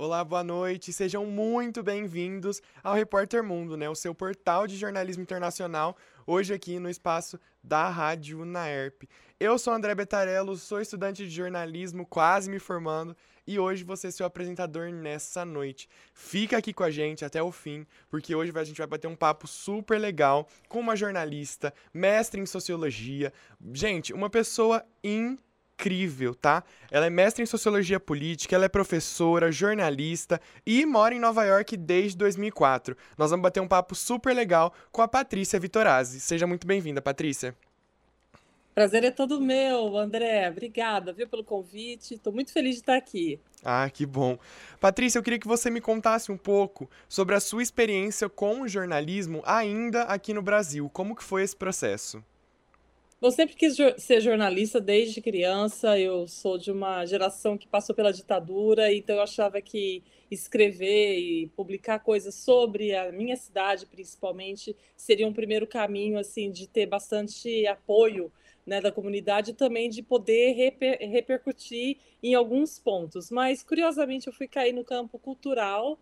Olá, boa noite. Sejam muito bem-vindos ao Repórter Mundo, né? O seu portal de jornalismo internacional, hoje aqui no espaço da Rádio Naerp. Eu sou André Betarello, sou estudante de jornalismo, quase me formando, e hoje vou ser seu apresentador nessa noite. Fica aqui com a gente até o fim, porque hoje a gente vai bater um papo super legal com uma jornalista, mestre em sociologia. Gente, uma pessoa incrível incrível, tá? Ela é mestre em sociologia política, ela é professora, jornalista e mora em Nova York desde 2004. Nós vamos bater um papo super legal com a Patrícia Vitorazzi. Seja muito bem-vinda, Patrícia. Prazer é todo meu, André. Obrigada, viu, pelo convite. Estou muito feliz de estar aqui. Ah, que bom. Patrícia, eu queria que você me contasse um pouco sobre a sua experiência com o jornalismo ainda aqui no Brasil. Como que foi esse processo? Eu sempre quis ser jornalista desde criança. Eu sou de uma geração que passou pela ditadura, então eu achava que escrever e publicar coisas sobre a minha cidade, principalmente, seria um primeiro caminho assim de ter bastante apoio né, da comunidade e também de poder reper repercutir em alguns pontos. Mas curiosamente eu fui cair no campo cultural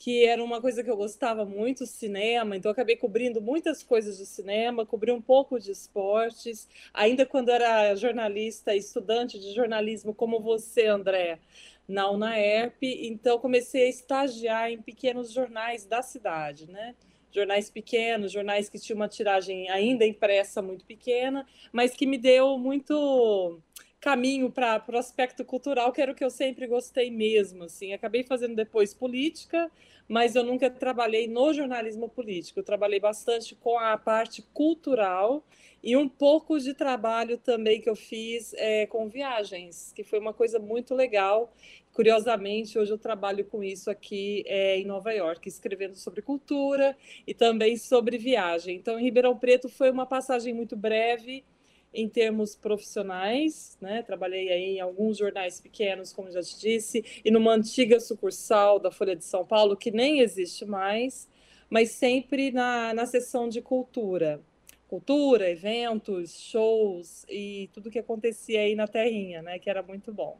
que era uma coisa que eu gostava muito, cinema, então acabei cobrindo muitas coisas de cinema, cobri um pouco de esportes, ainda quando era jornalista, estudante de jornalismo como você, André, na UNAERP, então comecei a estagiar em pequenos jornais da cidade, né? Jornais pequenos, jornais que tinham uma tiragem ainda impressa muito pequena, mas que me deu muito caminho para o aspecto cultural, que era o que eu sempre gostei mesmo. Assim. Acabei fazendo depois política, mas eu nunca trabalhei no jornalismo político. Eu trabalhei bastante com a parte cultural e um pouco de trabalho também que eu fiz é, com viagens, que foi uma coisa muito legal. Curiosamente, hoje eu trabalho com isso aqui é, em Nova York, escrevendo sobre cultura e também sobre viagem. Então, em Ribeirão Preto foi uma passagem muito breve em termos profissionais, né? Trabalhei aí em alguns jornais pequenos, como já te disse, e numa antiga sucursal da Folha de São Paulo, que nem existe mais, mas sempre na, na seção de cultura. Cultura, eventos, shows e tudo que acontecia aí na terrinha, né? Que era muito bom.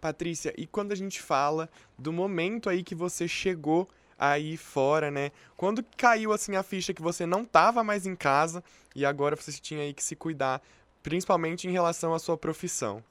Patrícia, e quando a gente fala do momento aí que você chegou aí fora, né? Quando caiu assim a ficha que você não estava mais em casa e agora você tinha aí que se cuidar, principalmente em relação à sua profissão?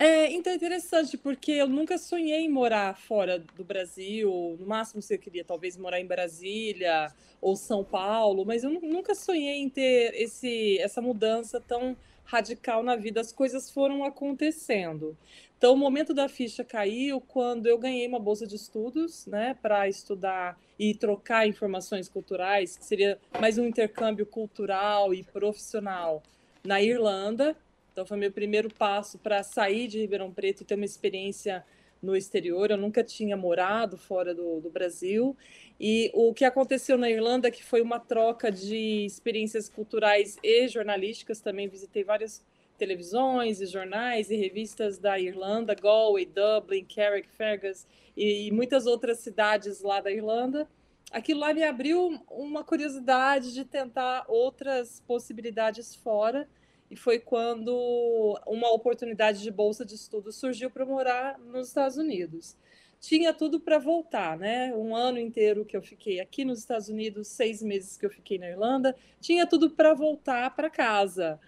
É, então é interessante, porque eu nunca sonhei em morar fora do Brasil. No máximo, se eu queria talvez morar em Brasília ou São Paulo, mas eu nunca sonhei em ter esse, essa mudança tão radical na vida. As coisas foram acontecendo. Então, o momento da ficha caiu quando eu ganhei uma bolsa de estudos, né, para estudar e trocar informações culturais, que seria mais um intercâmbio cultural e profissional na Irlanda. Então, foi meu primeiro passo para sair de Ribeirão Preto e ter uma experiência no exterior. Eu nunca tinha morado fora do, do Brasil. E o que aconteceu na Irlanda, que foi uma troca de experiências culturais e jornalísticas, também visitei várias televisões e jornais e revistas da Irlanda, Galway, Dublin, Carrick, Fergus e, muitas outras cidades lá da Irlanda. Aquilo lá me abriu uma curiosidade de tentar outras possibilidades fora e foi quando uma oportunidade de bolsa de estudo surgiu para morar nos Estados Unidos. Tinha tudo para voltar, né? Um ano inteiro que eu fiquei aqui nos Estados Unidos, seis meses que eu fiquei na Irlanda, tinha tudo para voltar para casa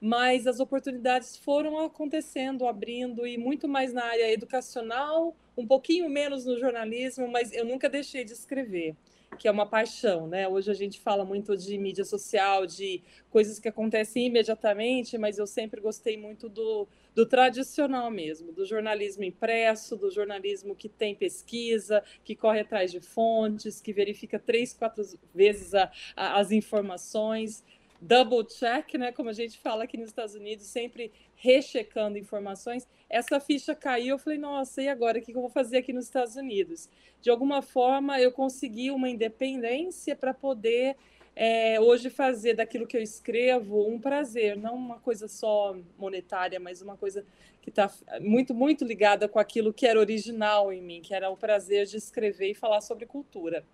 mas as oportunidades foram acontecendo, abrindo, e muito mais na área educacional, um pouquinho menos no jornalismo, mas eu nunca deixei de escrever, que é uma paixão, né? Hoje a gente fala muito de mídia social, de coisas que acontecem imediatamente, mas eu sempre gostei muito do, do tradicional mesmo, do jornalismo impresso, do jornalismo que tem pesquisa, que corre atrás de fontes, que verifica três, quatro vezes a, a, as informações double check, né, como a gente fala aqui nos Estados Unidos, sempre rechecando informações. Essa ficha caiu, eu falei, nossa, e agora o que eu vou fazer aqui nos Estados Unidos? De alguma forma, eu consegui uma independência para poder é, hoje fazer daquilo que eu escrevo um prazer, não uma coisa só monetária, mas uma coisa que está muito, muito ligada com aquilo que era original em mim, que era o prazer de escrever e falar sobre cultura.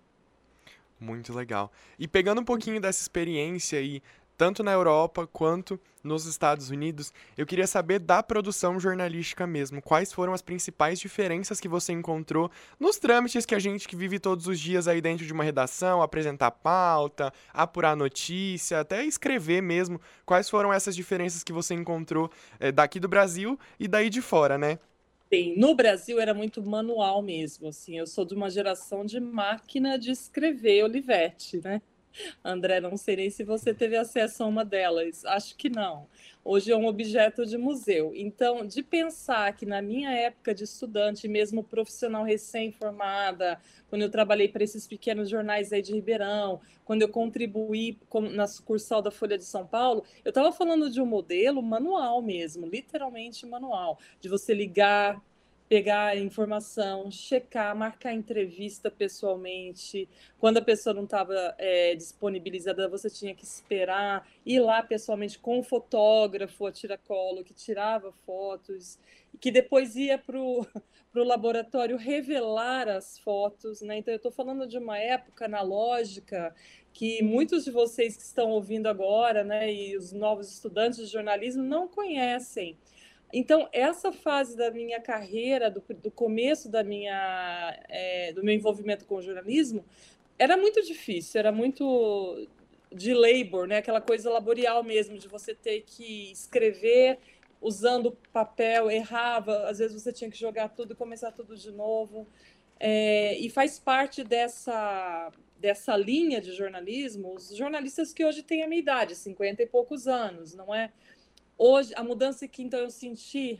Muito legal. E pegando um pouquinho dessa experiência aí tanto na Europa quanto nos Estados Unidos. Eu queria saber da produção jornalística mesmo. Quais foram as principais diferenças que você encontrou nos trâmites que a gente que vive todos os dias aí dentro de uma redação, apresentar pauta, apurar notícia, até escrever mesmo. Quais foram essas diferenças que você encontrou é, daqui do Brasil e daí de fora, né? Sim, no Brasil era muito manual mesmo, assim, eu sou de uma geração de máquina de escrever Olivetti, né? André, não sei nem se você teve acesso a uma delas. Acho que não. Hoje é um objeto de museu. Então, de pensar que na minha época de estudante, mesmo profissional recém-formada, quando eu trabalhei para esses pequenos jornais aí de Ribeirão, quando eu contribuí na sucursal da Folha de São Paulo, eu estava falando de um modelo manual mesmo, literalmente manual, de você ligar, pegar informação, checar, marcar entrevista pessoalmente. Quando a pessoa não estava é, disponibilizada, você tinha que esperar, ir lá pessoalmente com o fotógrafo, a tiracolo, que tirava fotos, que depois ia para o laboratório revelar as fotos. Né? Então, eu estou falando de uma época analógica que muitos de vocês que estão ouvindo agora, né, e os novos estudantes de jornalismo não conhecem. Então, essa fase da minha carreira, do, do começo da minha, é, do meu envolvimento com o jornalismo, era muito difícil, era muito de labor, né? aquela coisa laborial mesmo, de você ter que escrever usando papel, errava, às vezes você tinha que jogar tudo e começar tudo de novo. É, e faz parte dessa, dessa linha de jornalismo os jornalistas que hoje têm a minha idade, 50 e poucos anos, não é? Hoje, a mudança que então eu senti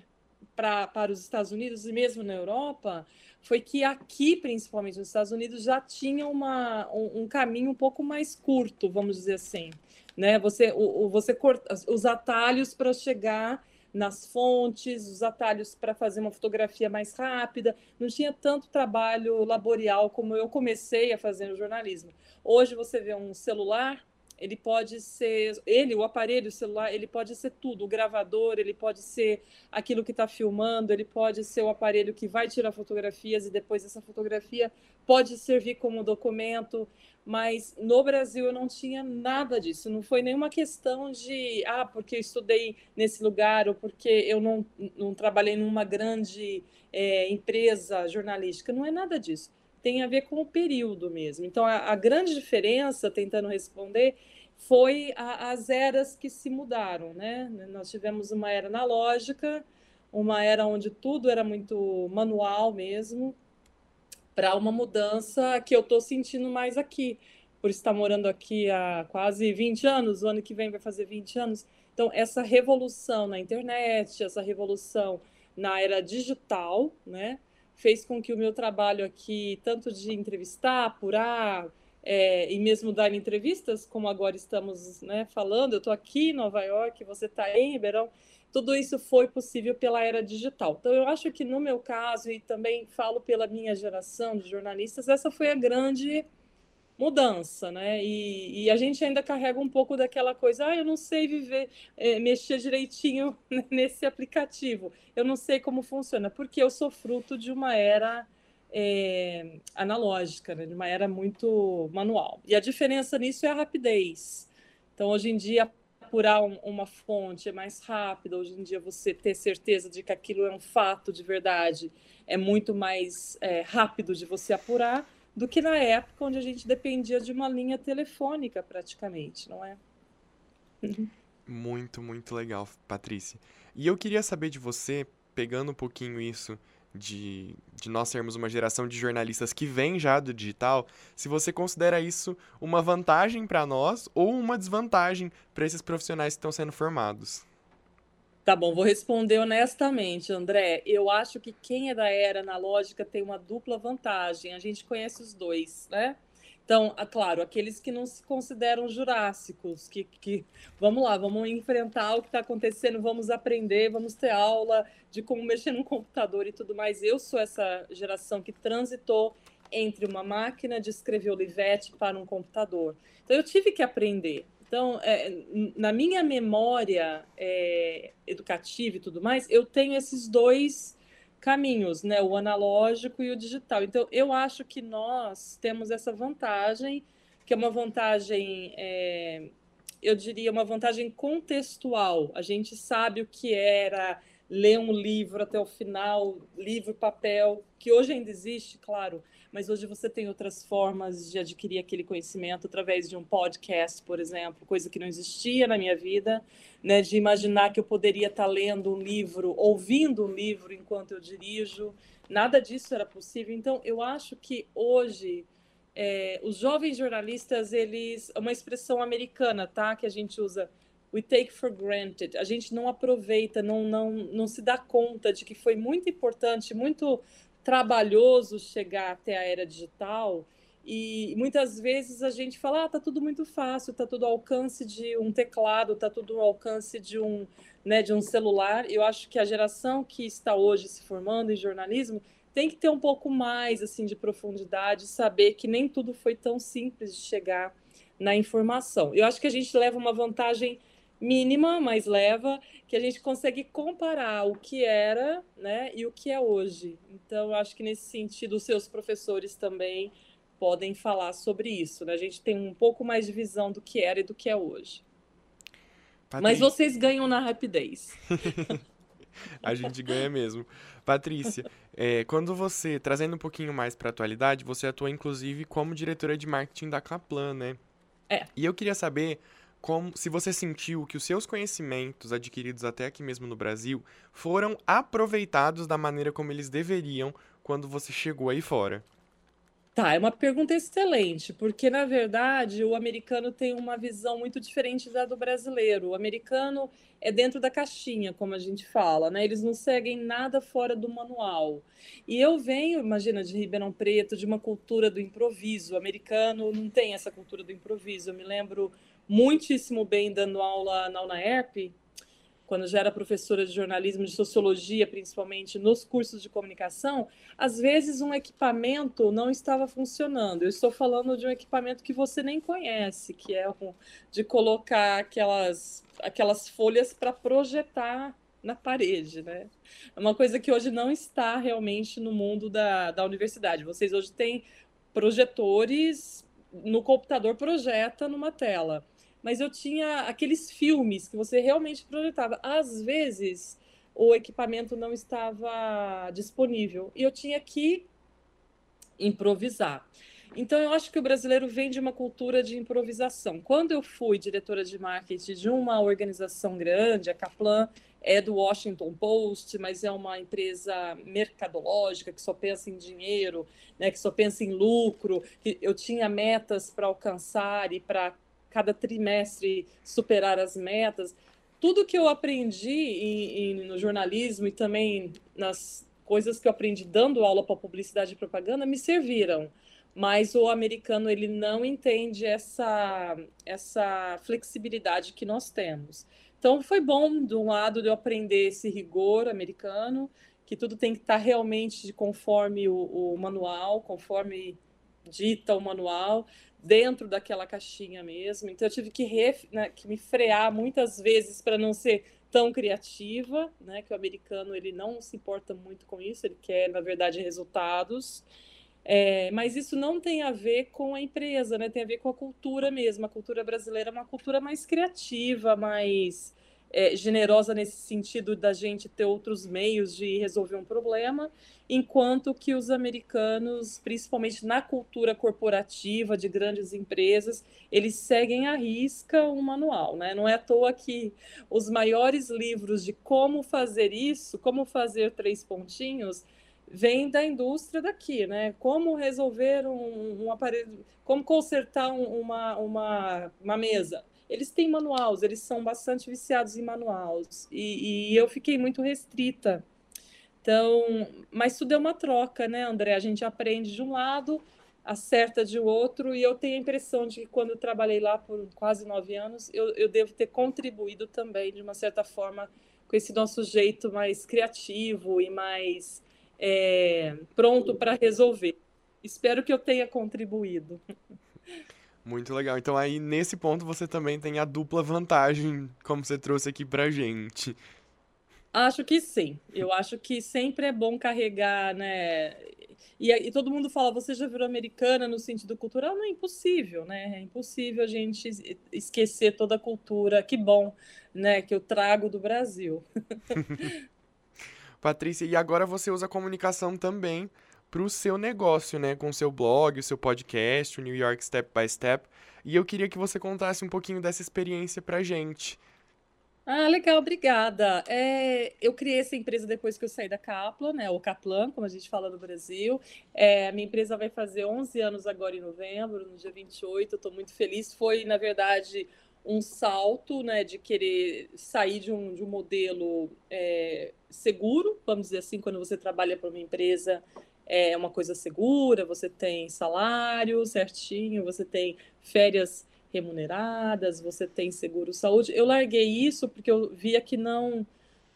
pra, para os Estados Unidos e mesmo na Europa foi que aqui, principalmente nos Estados Unidos, já tinha uma, um, um caminho um pouco mais curto, vamos dizer assim. Né? Você, o, o você corta, os atalhos para chegar nas fontes, os atalhos para fazer uma fotografia mais rápida. Não tinha tanto trabalho laborial como eu comecei a fazer no jornalismo. Hoje você vê um celular, ele pode ser ele o aparelho o celular ele pode ser tudo. O gravador ele pode ser aquilo que está filmando ele pode ser o aparelho que vai tirar fotografias e depois essa fotografia pode servir como documento. Mas no Brasil eu não tinha nada disso. Não foi nenhuma questão de ah porque eu estudei nesse lugar ou porque eu não, não trabalhei numa grande é, empresa jornalística. Não é nada disso tem a ver com o período mesmo. Então, a, a grande diferença, tentando responder, foi a, as eras que se mudaram, né? Nós tivemos uma era analógica, uma era onde tudo era muito manual mesmo, para uma mudança que eu estou sentindo mais aqui, por estar morando aqui há quase 20 anos, o ano que vem vai fazer 20 anos. Então, essa revolução na internet, essa revolução na era digital, né? Fez com que o meu trabalho aqui, tanto de entrevistar, apurar, é, e mesmo dar entrevistas, como agora estamos né, falando, eu estou aqui em Nova York, você está em Ribeirão, tudo isso foi possível pela era digital. Então, eu acho que no meu caso, e também falo pela minha geração de jornalistas, essa foi a grande mudança, né? E, e, a gente ainda carrega um pouco daquela coisa, ah, eu não sei viver, é, mexer direitinho nesse aplicativo, eu não sei como funciona, porque eu sou fruto de uma era é, analógica, né? de uma era muito manual. E a diferença nisso é a rapidez. Então, hoje em dia, apurar um, uma fonte é mais rápido, hoje em dia você ter certeza de que aquilo é um fato de verdade é muito mais é, rápido de você apurar do que na época onde a gente dependia de uma linha telefônica praticamente, não é? muito, muito legal, Patrícia. E eu queria saber de você, pegando um pouquinho isso de, de nós sermos uma geração de jornalistas que vem já do digital, se você considera isso uma vantagem para nós ou uma desvantagem para esses profissionais que estão sendo formados. Tá bom, vou responder honestamente, André. Eu acho que quem é da era analógica tem uma dupla vantagem. A gente conhece os dois, né? Então, claro, aqueles que não se consideram jurássicos, que, que vamos lá, vamos enfrentar o que está acontecendo, vamos aprender, vamos ter aula de como mexer no computador e tudo mais. Eu sou essa geração que transitou entre uma máquina de escrever Olivetti para um computador. Então, eu tive que aprender. Então, é, na minha memória é, educativa e tudo mais, eu tenho esses dois caminhos, né? O analógico e o digital. Então, eu acho que nós temos essa vantagem, que é uma vantagem é, eu diria, uma vantagem contextual. A gente sabe o que era ler um livro até o final, livro, papel, que hoje ainda existe, claro, mas hoje você tem outras formas de adquirir aquele conhecimento através de um podcast, por exemplo, coisa que não existia na minha vida, né, de imaginar que eu poderia estar lendo um livro, ouvindo um livro enquanto eu dirijo, nada disso era possível. Então, eu acho que hoje é, os jovens jornalistas, eles, é uma expressão americana, tá, que a gente usa we take for granted. A gente não aproveita, não, não, não se dá conta de que foi muito importante, muito trabalhoso chegar até a era digital. E muitas vezes a gente fala, ah, tá tudo muito fácil, tá tudo ao alcance de um teclado, tá tudo ao alcance de um, né, de um celular. Eu acho que a geração que está hoje se formando em jornalismo tem que ter um pouco mais assim de profundidade, saber que nem tudo foi tão simples de chegar na informação. Eu acho que a gente leva uma vantagem mínima, mas leva, que a gente consegue comparar o que era né, e o que é hoje. Então, acho que nesse sentido, os seus professores também podem falar sobre isso. Né? A gente tem um pouco mais de visão do que era e do que é hoje. Patrícia. Mas vocês ganham na rapidez. a gente ganha mesmo. Patrícia, é, quando você, trazendo um pouquinho mais para a atualidade, você atua inclusive como diretora de marketing da Kaplan, né? É. E eu queria saber como se você sentiu que os seus conhecimentos adquiridos até aqui mesmo no Brasil foram aproveitados da maneira como eles deveriam quando você chegou aí fora. Tá, é uma pergunta excelente, porque na verdade o americano tem uma visão muito diferente da do brasileiro. O americano é dentro da caixinha, como a gente fala, né? Eles não seguem nada fora do manual. E eu venho, imagina, de Ribeirão Preto, de uma cultura do improviso. O americano não tem essa cultura do improviso. Eu me lembro muitíssimo bem dando aula na UNAERP, quando já era professora de jornalismo, de sociologia, principalmente nos cursos de comunicação, às vezes um equipamento não estava funcionando. Eu estou falando de um equipamento que você nem conhece, que é o de colocar aquelas, aquelas folhas para projetar na parede, né? É uma coisa que hoje não está realmente no mundo da, da universidade. Vocês hoje têm projetores no computador projeta numa tela mas eu tinha aqueles filmes que você realmente projetava. Às vezes o equipamento não estava disponível e eu tinha que improvisar. Então, eu acho que o brasileiro vem de uma cultura de improvisação. Quando eu fui diretora de marketing de uma organização grande, a Kaplan é do Washington Post, mas é uma empresa mercadológica que só pensa em dinheiro, né, que só pensa em lucro, que eu tinha metas para alcançar e para cada trimestre superar as metas. Tudo que eu aprendi em, em, no jornalismo e também nas coisas que eu aprendi dando aula para publicidade e propaganda me serviram. Mas o americano ele não entende essa, essa flexibilidade que nós temos. Então foi bom, de um lado, de eu aprender esse rigor americano, que tudo tem que estar realmente conforme o, o manual, conforme dita o manual, dentro daquela caixinha mesmo. Então eu tive que, ref, né, que me frear muitas vezes para não ser tão criativa, né? Que o americano ele não se importa muito com isso, ele quer na verdade resultados. É, mas isso não tem a ver com a empresa, né? Tem a ver com a cultura mesmo. A cultura brasileira é uma cultura mais criativa, mais é, generosa nesse sentido da gente ter outros meios de resolver um problema, enquanto que os americanos, principalmente na cultura corporativa de grandes empresas, eles seguem à risca um manual, né? Não é à toa que os maiores livros de como fazer isso, como fazer três pontinhos, vêm da indústria daqui, né? Como resolver um, um aparelho, como consertar um, uma, uma, uma mesa eles têm manuais, eles são bastante viciados em manuais. E, e, eu fiquei muito restrita. Então, mas tudo é uma troca, né, André? A gente aprende de um lado, acerta de outro, e eu tenho a impressão de que quando eu trabalhei lá por quase nove anos, eu, eu devo ter contribuído também, de uma certa forma, com esse nosso jeito mais criativo e mais é, pronto para resolver. Espero que eu tenha contribuído. Muito legal. Então aí nesse ponto você também tem a dupla vantagem, como você trouxe aqui pra gente. Acho que sim. Eu acho que sempre é bom carregar, né, e, e, todo mundo fala, você já virou americana no sentido cultural? Não é impossível, né? É impossível a gente esquecer toda a cultura. Que bom, né? Que eu trago do Brasil. Patrícia, e agora você usa comunicação também para o seu negócio, né? Com o seu blog, o seu podcast, o New York Step by Step. E eu queria que você contasse um pouquinho dessa experiência para gente. Ah, legal, obrigada. É, eu criei essa empresa depois que eu saí da Kaplan, né, ou Kaplan, como a gente fala no Brasil. É, minha empresa vai fazer 11 anos agora em novembro, no dia 28, eu estou muito feliz. Foi, na verdade, um salto né, de querer sair de um, de um modelo é, seguro, vamos dizer assim, quando você trabalha para uma empresa é uma coisa segura, você tem salário certinho, você tem férias remuneradas, você tem seguro saúde. Eu larguei isso porque eu via que não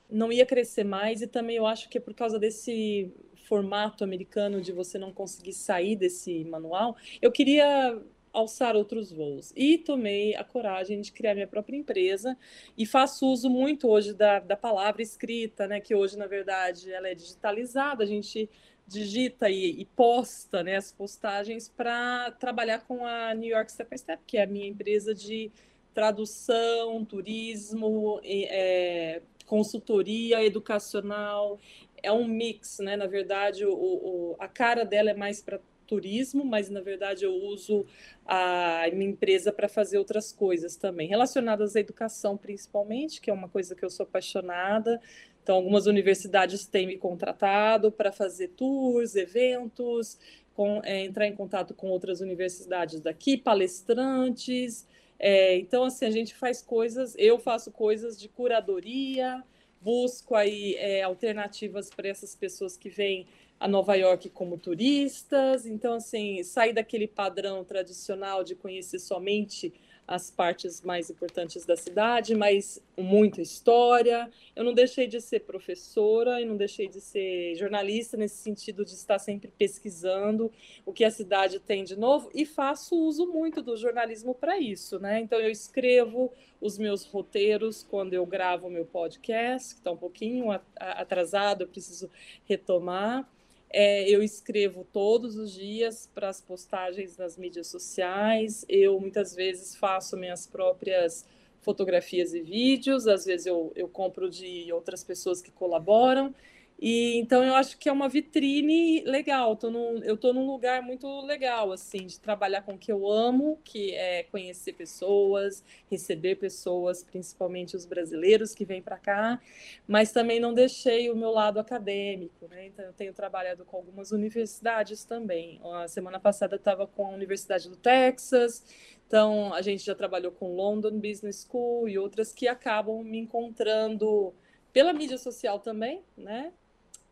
não ia crescer mais e também eu acho que é por causa desse formato americano de você não conseguir sair desse manual. Eu queria alçar outros voos. E tomei a coragem de criar minha própria empresa e faço uso muito hoje da, da palavra escrita, né? Que hoje, na verdade, ela é digitalizada, a gente digita e, e posta né, as postagens para trabalhar com a New York Step by Step, que é a minha empresa de tradução, turismo, é, consultoria educacional. É um mix, né? Na verdade, o, o a cara dela é mais para turismo, mas na verdade eu uso a minha empresa para fazer outras coisas também, relacionadas à educação principalmente, que é uma coisa que eu sou apaixonada. Então, algumas universidades têm me contratado para fazer tours, eventos, com, é, entrar em contato com outras universidades daqui, palestrantes. É, então, assim, a gente faz coisas, eu faço coisas de curadoria, busco aí é, alternativas para essas pessoas que vêm a Nova York como turistas. Então, assim, sair daquele padrão tradicional de conhecer somente as partes mais importantes da cidade, mas muita história. Eu não deixei de ser professora e não deixei de ser jornalista nesse sentido de estar sempre pesquisando o que a cidade tem de novo e faço uso muito do jornalismo para isso, né? Então eu escrevo os meus roteiros quando eu gravo meu podcast, que está um pouquinho atrasado, eu preciso retomar. É, eu escrevo todos os dias para as postagens nas mídias sociais. Eu muitas vezes faço minhas próprias fotografias e vídeos, às vezes eu, eu compro de outras pessoas que colaboram. E então eu acho que é uma vitrine legal. Tô num, eu estou num lugar muito legal, assim, de trabalhar com o que eu amo, que é conhecer pessoas, receber pessoas, principalmente os brasileiros que vêm para cá, mas também não deixei o meu lado acadêmico, né? Então eu tenho trabalhado com algumas universidades também. A semana passada estava com a Universidade do Texas, então a gente já trabalhou com London Business School e outras que acabam me encontrando pela mídia social também, né?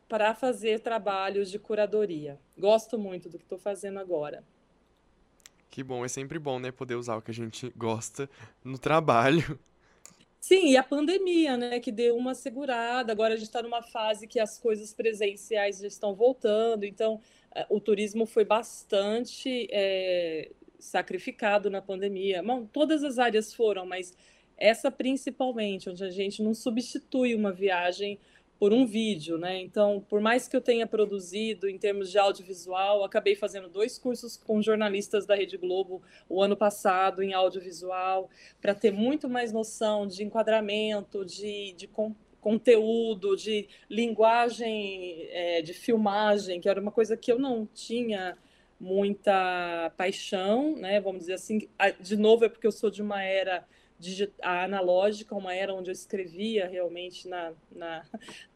Para fazer trabalhos de curadoria. Gosto muito do que estou fazendo agora. Que bom, é sempre bom, né, poder usar o que a gente gosta no trabalho. Sim, e a pandemia, né, que deu uma segurada. Agora a gente está numa fase que as coisas presenciais já estão voltando, então eh, o turismo foi bastante é, sacrificado na pandemia. Bom, todas as áreas foram, mas essa principalmente, onde a gente não substitui uma viagem por um vídeo, né? Então, por mais que eu tenha produzido em termos de audiovisual, acabei fazendo dois cursos com jornalistas da Rede Globo o ano passado em audiovisual, para ter muito mais noção de enquadramento, de, de conteúdo, de linguagem de, de filmagem, que era uma coisa que eu não tinha muita paixão, né? Vamos dizer assim, de novo é porque eu sou de uma era a analógica, uma era onde eu escrevia realmente na, na,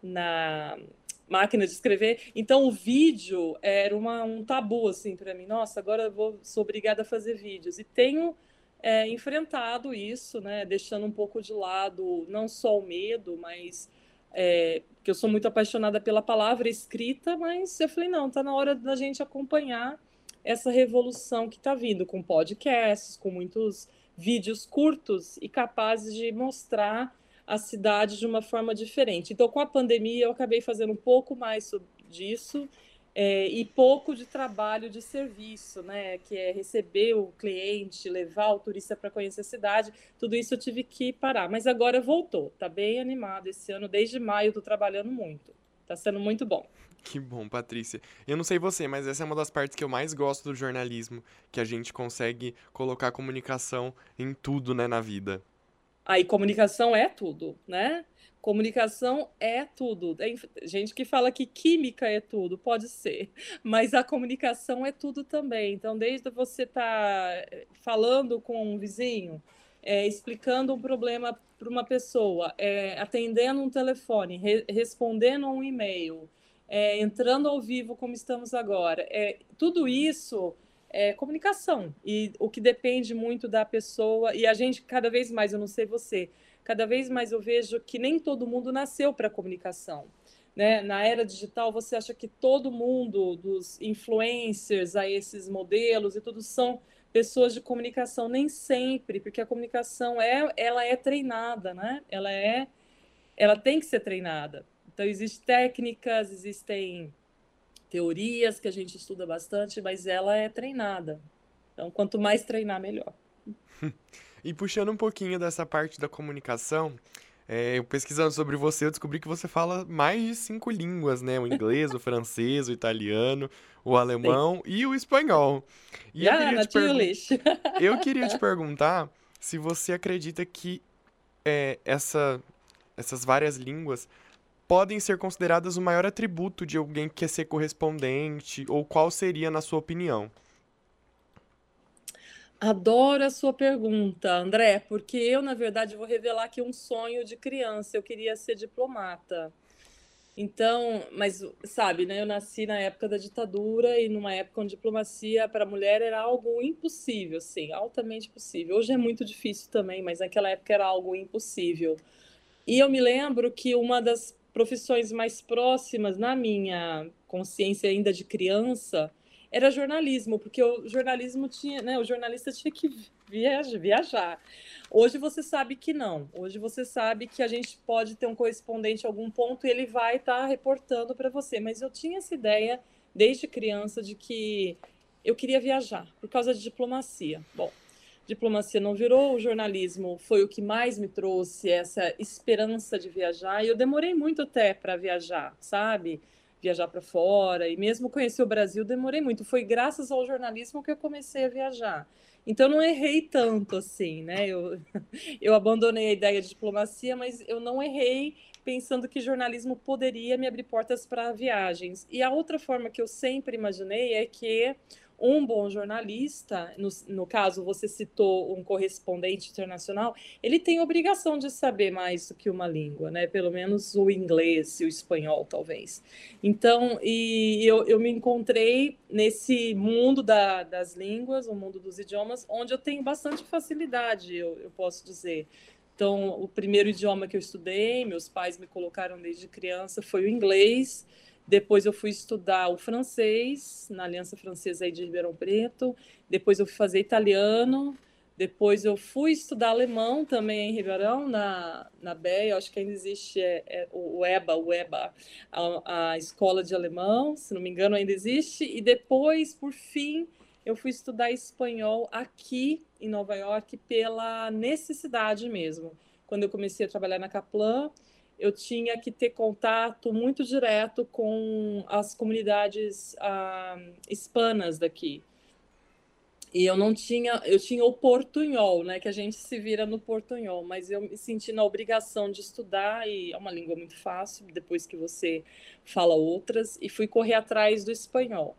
na máquina de escrever. Então o vídeo era uma, um tabu assim para mim. Nossa, agora eu vou, sou obrigada a fazer vídeos e tenho é, enfrentado isso, né? Deixando um pouco de lado não só o medo, mas é, que eu sou muito apaixonada pela palavra escrita, mas eu falei não, tá na hora da gente acompanhar essa revolução que está vindo com podcasts, com muitos vídeos curtos e capazes de mostrar a cidade de uma forma diferente. Então, com a pandemia, eu acabei fazendo um pouco mais disso é, e pouco de trabalho de serviço, né? Que é receber o cliente, levar o turista para conhecer a cidade. Tudo isso eu tive que parar. Mas agora voltou. Tá bem animado esse ano. Desde maio estou trabalhando muito. Está sendo muito bom. Que bom, Patrícia. Eu não sei você, mas essa é uma das partes que eu mais gosto do jornalismo, que a gente consegue colocar comunicação em tudo, né, na vida. Aí comunicação é tudo, né? Comunicação é tudo. Tem gente que fala que química é tudo, pode ser, mas a comunicação é tudo também. Então, desde você estar tá falando com um vizinho, é, explicando um problema para uma pessoa, é, atendendo um telefone, re respondendo um e-mail, é, entrando ao vivo como estamos agora, é, tudo isso é comunicação e o que depende muito da pessoa e a gente cada vez mais, eu não sei você, cada vez mais eu vejo que nem todo mundo nasceu para comunicação. Né? Na era digital, você acha que todo mundo, dos influencers a esses modelos e tudo, são pessoas de comunicação? Nem sempre, porque a comunicação é, ela é treinada, né? Ela é, ela tem que ser treinada. Então, existem técnicas, existem teorias que a gente estuda bastante, mas ela é treinada. Então, quanto mais treinar, melhor. E puxando um pouquinho dessa parte da comunicação, é, eu pesquisando sobre você, eu descobri que você fala mais de cinco línguas, né? O inglês, o francês, o italiano, o alemão Sim. e o espanhol. E yeah, eu, queria te eu queria te perguntar se você acredita que é, essa, essas várias línguas podem ser consideradas o maior atributo de alguém que quer ser correspondente, ou qual seria, na sua opinião? Adoro a sua pergunta, André, porque eu, na verdade, vou revelar aqui um sonho de criança. Eu queria ser diplomata. Então, mas sabe, né? Eu nasci na época da ditadura e numa época onde diplomacia para a mulher era algo impossível, sim, altamente possível. Hoje é muito difícil também, mas naquela época era algo impossível. E eu me lembro que uma das profissões mais próximas na minha consciência ainda de criança era jornalismo, porque o jornalismo tinha, né, o jornalista tinha que viajar. Hoje você sabe que não. Hoje você sabe que a gente pode ter um correspondente em algum ponto e ele vai estar tá reportando para você. Mas eu tinha essa ideia desde criança de que eu queria viajar por causa de diplomacia. Bom, diplomacia não virou, o jornalismo foi o que mais me trouxe essa esperança de viajar e eu demorei muito até para viajar, sabe? viajar para fora e mesmo conhecer o Brasil demorei muito. Foi graças ao jornalismo que eu comecei a viajar. Então não errei tanto assim, né? Eu, eu abandonei a ideia de diplomacia, mas eu não errei pensando que jornalismo poderia me abrir portas para viagens. E a outra forma que eu sempre imaginei é que um bom jornalista, no, no caso você citou um correspondente internacional, ele tem obrigação de saber mais do que uma língua, né? Pelo menos o inglês e o espanhol, talvez. Então, e eu, eu me encontrei nesse mundo da, das línguas, o mundo dos idiomas, onde eu tenho bastante facilidade, eu, eu posso dizer. Então, o primeiro idioma que eu estudei, meus pais me colocaram desde criança, foi o inglês. Depois eu fui estudar o francês na Aliança Francesa aí de Ribeirão Preto. Depois eu fui fazer italiano. Depois eu fui estudar alemão também em Ribeirão, na, na BEA, acho que ainda existe é, é, o EBA, o EBA a, a escola de alemão, se não me engano ainda existe. E depois, por fim, eu fui estudar espanhol aqui em Nova York pela necessidade mesmo. Quando eu comecei a trabalhar na Kaplan, eu tinha que ter contato muito direto com as comunidades ah, hispanas daqui. E eu não tinha, eu tinha o portunhol, né, que a gente se vira no portunhol, mas eu me senti na obrigação de estudar e é uma língua muito fácil depois que você fala outras e fui correr atrás do espanhol.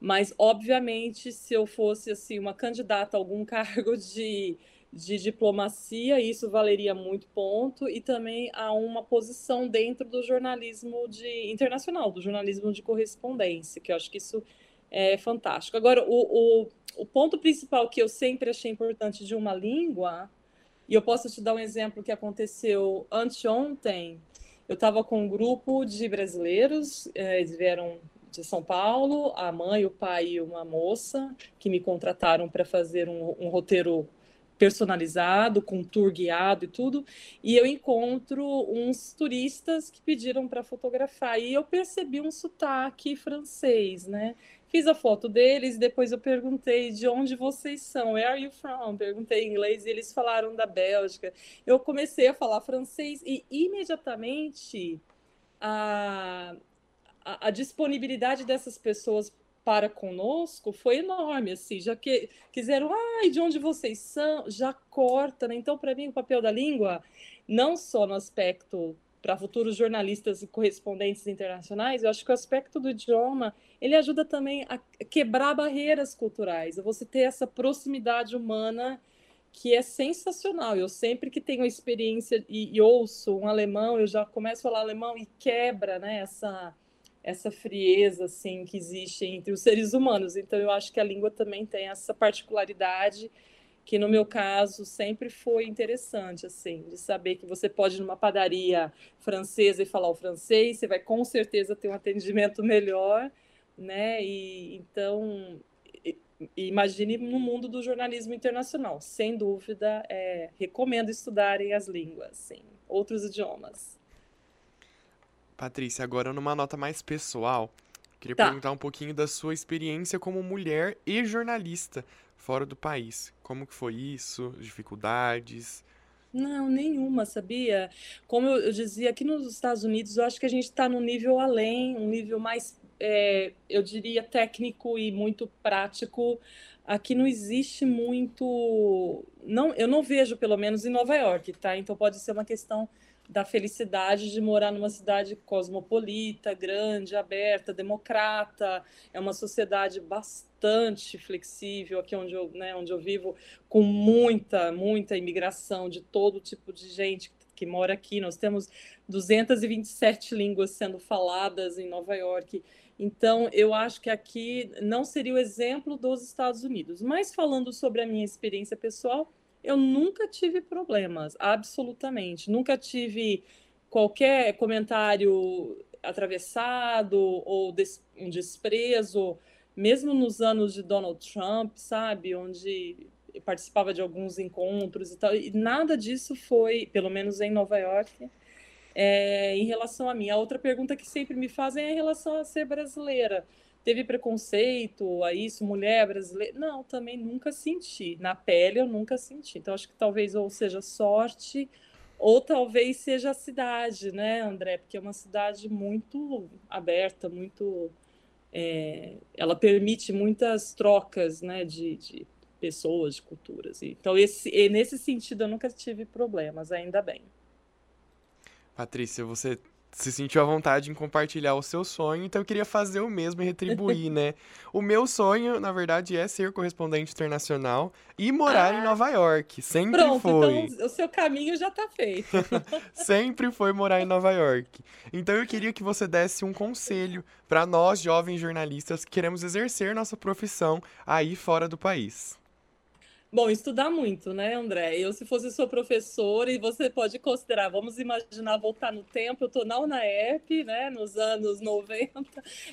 Mas obviamente, se eu fosse assim uma candidata a algum cargo de de diplomacia, isso valeria muito ponto, e também a uma posição dentro do jornalismo de, internacional, do jornalismo de correspondência, que eu acho que isso é fantástico. Agora, o, o, o ponto principal que eu sempre achei importante de uma língua, e eu posso te dar um exemplo que aconteceu anteontem, eu estava com um grupo de brasileiros, é, eles vieram de São Paulo, a mãe, o pai e uma moça que me contrataram para fazer um, um roteiro personalizado, com tour guiado e tudo, e eu encontro uns turistas que pediram para fotografar, e eu percebi um sotaque francês, né? Fiz a foto deles, depois eu perguntei de onde vocês são, where are you from? Perguntei em inglês e eles falaram da Bélgica. Eu comecei a falar francês e imediatamente a, a, a disponibilidade dessas pessoas para conosco foi enorme, assim, já que quiseram, ai, de onde vocês são, já corta, né? Então, para mim, o papel da língua, não só no aspecto para futuros jornalistas e correspondentes internacionais, eu acho que o aspecto do idioma, ele ajuda também a quebrar barreiras culturais, a você ter essa proximidade humana que é sensacional. Eu sempre que tenho experiência e, e ouço um alemão, eu já começo a falar alemão e quebra, né, essa essa frieza assim que existe entre os seres humanos. Então eu acho que a língua também tem essa particularidade que no meu caso sempre foi interessante assim, de saber que você pode ir numa padaria francesa e falar o francês, você vai com certeza ter um atendimento melhor, né? E então imagine no mundo do jornalismo internacional, sem dúvida, é, recomendo estudarem as línguas, sim, outros idiomas. Patrícia, agora numa nota mais pessoal, queria tá. perguntar um pouquinho da sua experiência como mulher e jornalista fora do país. Como que foi isso? Dificuldades? Não, nenhuma, sabia? Como eu, dizia, aqui nos Estados Unidos, eu acho que a gente está num nível além, um nível mais, é, eu diria, técnico e muito prático. Aqui não existe muito. Não, eu não vejo, pelo menos, em Nova York, tá? Então pode ser uma questão da felicidade de morar numa cidade cosmopolita, grande, aberta, democrata. É uma sociedade bastante flexível aqui onde eu, né, onde eu vivo, com muita, muita imigração de todo tipo de gente que mora aqui. Nós temos 227 línguas sendo faladas em Nova York. Então, eu acho que aqui não seria o exemplo dos Estados Unidos. Mas falando sobre a minha experiência pessoal, eu nunca tive problemas, absolutamente. Nunca tive qualquer comentário atravessado ou des um desprezo, mesmo nos anos de Donald Trump, sabe, onde participava de alguns encontros e tal, e nada disso foi, pelo menos em Nova York, é, em relação a mim. A outra pergunta que sempre me fazem é em relação a ser brasileira teve preconceito a isso, mulher brasileira? Não, também nunca senti. Na pele eu nunca senti. Então acho que talvez ou seja sorte ou talvez seja a cidade, né, André? Porque é uma cidade muito aberta, muito. É, ela permite muitas trocas, né, de, de pessoas, de culturas. Então, esse, nesse sentido, eu nunca tive problemas, ainda bem. Patrícia, você se sentiu à vontade em compartilhar o seu sonho, então eu queria fazer o mesmo e retribuir, né? O meu sonho, na verdade, é ser correspondente internacional e morar ah, em Nova York. Sempre pronto, foi. Então o seu caminho já tá feito. Sempre foi morar em Nova York. Então eu queria que você desse um conselho para nós, jovens jornalistas, que queremos exercer nossa profissão aí fora do país. Bom, estudar muito, né, André? Eu, se fosse sua professora, e você pode considerar, vamos imaginar voltar no tempo, eu estou na UNAEP, né, nos anos 90,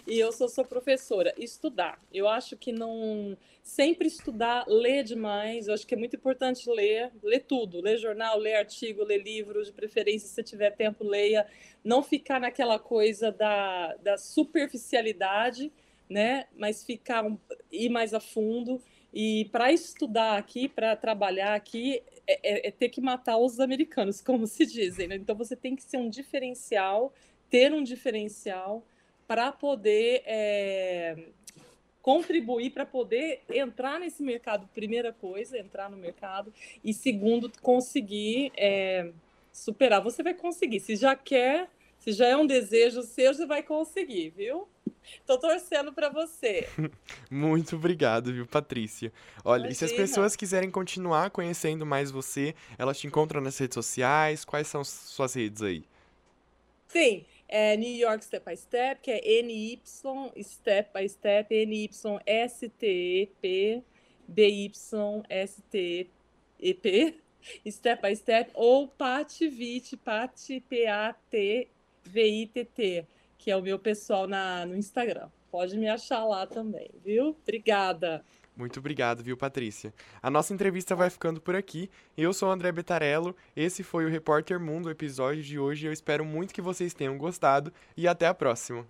e eu sou sua professora. Estudar. Eu acho que não. Sempre estudar, ler demais. Eu acho que é muito importante ler, ler tudo, ler jornal, ler artigo, ler livro, de preferência, se tiver tempo, leia. Não ficar naquela coisa da, da superficialidade, né? Mas ficar ir mais a fundo. E para estudar aqui, para trabalhar aqui, é, é, é, ter que matar os americanos, como se dizem. Né? Então você tem que ser um diferencial, ter um diferencial para poder é, contribuir, para poder entrar nesse mercado. Primeira coisa, entrar no mercado. E segundo, conseguir é, superar. Você vai conseguir. Se já quer, se já é um desejo seu, você vai conseguir, viu? Tô torcendo para você. Muito obrigado, viu, Patrícia? Olha, Imagina. e se as pessoas quiserem continuar conhecendo mais você, elas te encontram nas redes sociais? Quais são suas redes aí? Sim, é New York Step by Step, que é NY Step by Step, NYSTEP, BYSTEP, Step by Step, ou Patvit, Pat, P-A-T-V-I-T-T que é o meu pessoal na, no Instagram. Pode me achar lá também, viu? Obrigada. Muito obrigado, viu, Patrícia? A nossa entrevista vai ficando por aqui. Eu sou o André Betarello, esse foi o Repórter Mundo, o episódio de hoje. Eu espero muito que vocês tenham gostado e até a próxima.